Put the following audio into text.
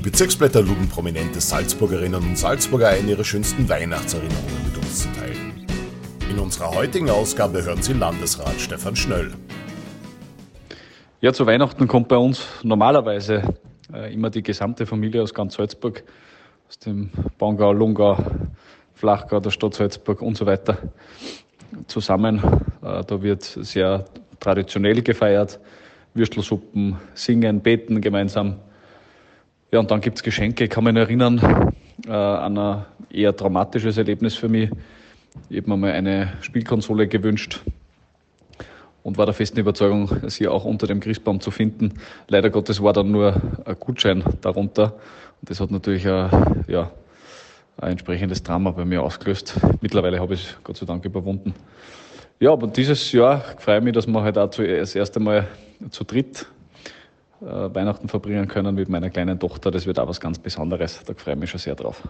Die Bezirksblätter luden prominente Salzburgerinnen und Salzburger ein, ihre schönsten Weihnachtserinnerungen mit uns zu teilen. In unserer heutigen Ausgabe hören Sie Landesrat Stefan Schnöll. Ja, zu Weihnachten kommt bei uns normalerweise äh, immer die gesamte Familie aus ganz Salzburg, aus dem Bangau, Lungau, Flachgau, der Stadt Salzburg und so weiter zusammen. Äh, da wird sehr traditionell gefeiert. Würstelsuppen, singen, beten gemeinsam. Ja, und dann gibt's Geschenke. Ich kann mich erinnern äh, an ein eher dramatisches Erlebnis für mich. Ich habe mir mal eine Spielkonsole gewünscht und war der festen Überzeugung, sie auch unter dem Christbaum zu finden. Leider Gottes war dann nur ein Gutschein darunter. Und das hat natürlich ein, ja, ein entsprechendes Drama bei mir ausgelöst. Mittlerweile habe ich es Gott sei Dank überwunden. Ja, aber dieses Jahr freue ich mich, dass wir halt auch das erste Mal zu dritt äh, Weihnachten verbringen können mit meiner kleinen Tochter. Das wird auch was ganz Besonderes. Da freue ich mich schon sehr drauf.